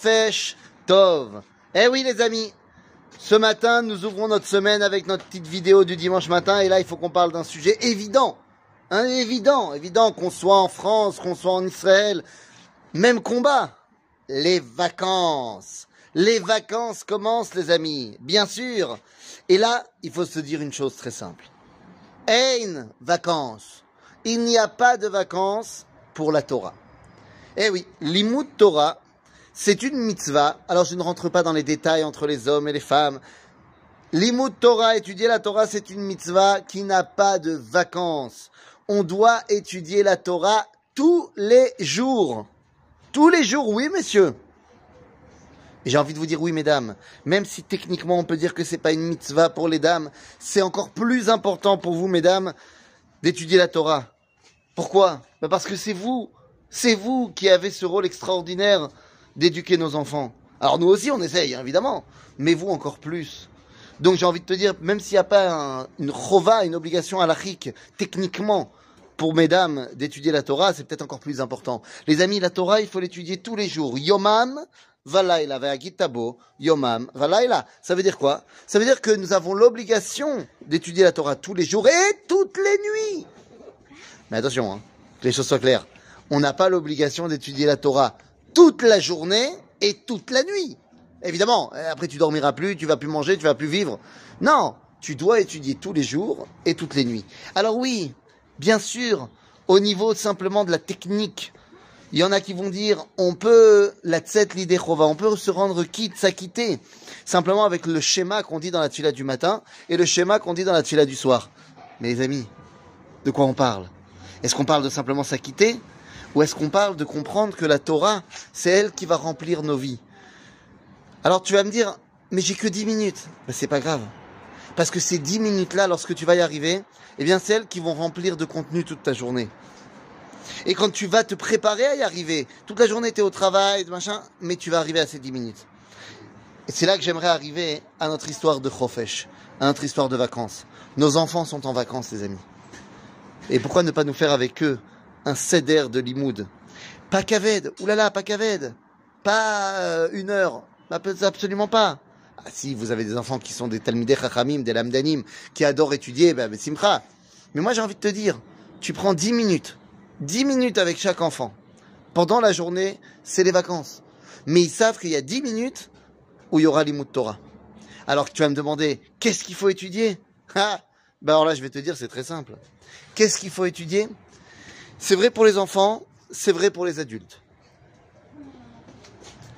Chofesh Tov. Eh oui les amis, ce matin nous ouvrons notre semaine avec notre petite vidéo du dimanche matin et là il faut qu'on parle d'un sujet évident. Hein, évident, évident qu'on soit en France, qu'on soit en Israël. Même combat. Les vacances. Les vacances commencent les amis, bien sûr. Et là, il faut se dire une chose très simple. Ein vacances. Il n'y a pas de vacances pour la Torah. Eh oui, l'imout Torah, c'est une mitzvah. Alors je ne rentre pas dans les détails entre les hommes et les femmes. L'imout Torah, étudier la Torah, c'est une mitzvah qui n'a pas de vacances. On doit étudier la Torah tous les jours. Tous les jours, oui, messieurs. Et j'ai envie de vous dire oui, mesdames. Même si techniquement on peut dire que c'est pas une mitzvah pour les dames, c'est encore plus important pour vous, mesdames, d'étudier la Torah. Pourquoi? Ben Parce que c'est vous c'est vous qui avez ce rôle extraordinaire d'éduquer nos enfants. Alors nous aussi, on essaye, hein, évidemment, mais vous encore plus. Donc j'ai envie de te dire, même s'il n'y a pas une chova, une obligation halachique, techniquement, pour mesdames d'étudier la Torah, c'est peut-être encore plus important. Les amis, la Torah, il faut l'étudier tous les jours. Yomam, valaila, ve'agitabo, yomam, valaila. Ça veut dire quoi? Ça veut dire que nous avons l'obligation d'étudier la Torah tous les jours et toutes les nuits. Mais attention, hein, que les choses soient claires on n'a pas l'obligation d'étudier la Torah toute la journée et toute la nuit. Évidemment, après tu dormiras plus, tu vas plus manger, tu vas plus vivre. Non, tu dois étudier tous les jours et toutes les nuits. Alors oui, bien sûr, au niveau simplement de la technique, il y en a qui vont dire, on peut, la tset l'idée on peut se rendre quitte, s'acquitter, simplement avec le schéma qu'on dit dans la tuila du matin et le schéma qu'on dit dans la tuila du soir. Mais les amis, de quoi on parle? Est-ce qu'on parle de simplement s'acquitter? Ou est-ce qu'on parle de comprendre que la Torah, c'est elle qui va remplir nos vies Alors tu vas me dire, mais j'ai que 10 minutes. Mais c'est pas grave. Parce que ces 10 minutes-là, lorsque tu vas y arriver, eh bien, c'est elles qui vont remplir de contenu toute ta journée. Et quand tu vas te préparer à y arriver, toute la journée tu es au travail, machin, mais tu vas arriver à ces 10 minutes. Et c'est là que j'aimerais arriver à notre histoire de Chofesh, à notre histoire de vacances. Nos enfants sont en vacances, les amis. Et pourquoi ne pas nous faire avec eux un céder de limoud. Pas kaved, oulala, pas kaved. Pas euh, une heure, absolument pas. Ah, si vous avez des enfants qui sont des talmidei chachamim, des lamdanim, qui adorent étudier, ben, simcha. Mais moi j'ai envie de te dire, tu prends 10 minutes, 10 minutes avec chaque enfant. Pendant la journée, c'est les vacances. Mais ils savent qu'il y a 10 minutes où il y aura l'imoud Torah. Alors que tu vas me demander, qu'est-ce qu'il faut étudier? Ah, ben alors là je vais te dire, c'est très simple. Qu'est-ce qu'il faut étudier? C'est vrai pour les enfants, c'est vrai pour les adultes.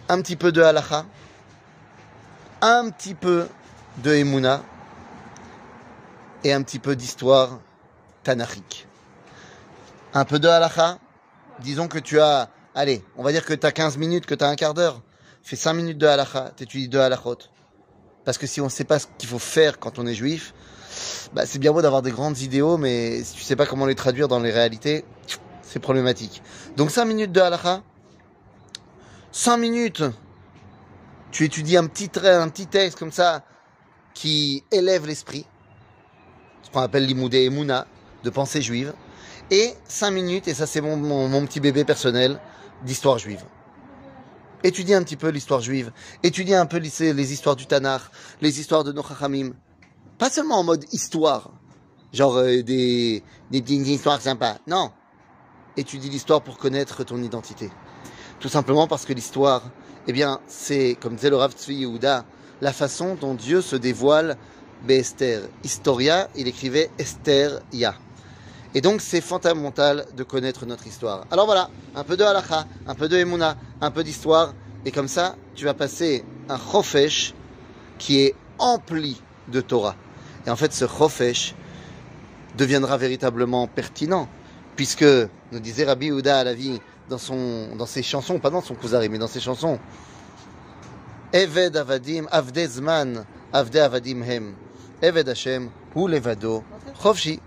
Un petit peu de halacha, un petit peu de emuna et un petit peu d'histoire tanachique. Un peu de halacha, disons que tu as, allez, on va dire que tu as 15 minutes, que tu as un quart d'heure, fais 5 minutes de halacha, étudies deux halachot. Parce que si on ne sait pas ce qu'il faut faire quand on est juif, bah, c'est bien beau d'avoir des grandes idéaux, mais si tu sais pas comment les traduire dans les réalités, c'est problématique. Donc 5 minutes de halakha, 5 minutes, tu étudies un petit trait, un petit texte comme ça, qui élève l'esprit, ce qu'on appelle l'imoudé mouna, de pensée juive, et 5 minutes, et ça c'est mon, petit bébé personnel, d'histoire juive. Étudier un petit peu l'histoire juive, étudier un peu les, histoires du Tanakh, les histoires de nos pas seulement en mode histoire, genre euh, des, des histoires sympas. Non. Étudie l'histoire pour connaître ton identité. Tout simplement parce que l'histoire, eh bien, c'est, comme disait le Rav Tzvi Yehuda, la façon dont Dieu se dévoile Esther. Historia, il écrivait Esther Ya. Et donc, c'est fondamental de connaître notre histoire. Alors voilà, un peu de halacha, un peu de emuna, un peu d'histoire. Et comme ça, tu vas passer un chofesh qui est empli de Torah. Et en fait, ce chofesh deviendra véritablement pertinent, puisque, nous disait Rabbi Ouda à la vie, dans, son, dans ses chansons, pas dans son Kuzari, mais dans ses chansons, Eved Avadim, Avde Zman, Avde Avadim Hem, Eved Hashem, Hu Levado, Chofshi.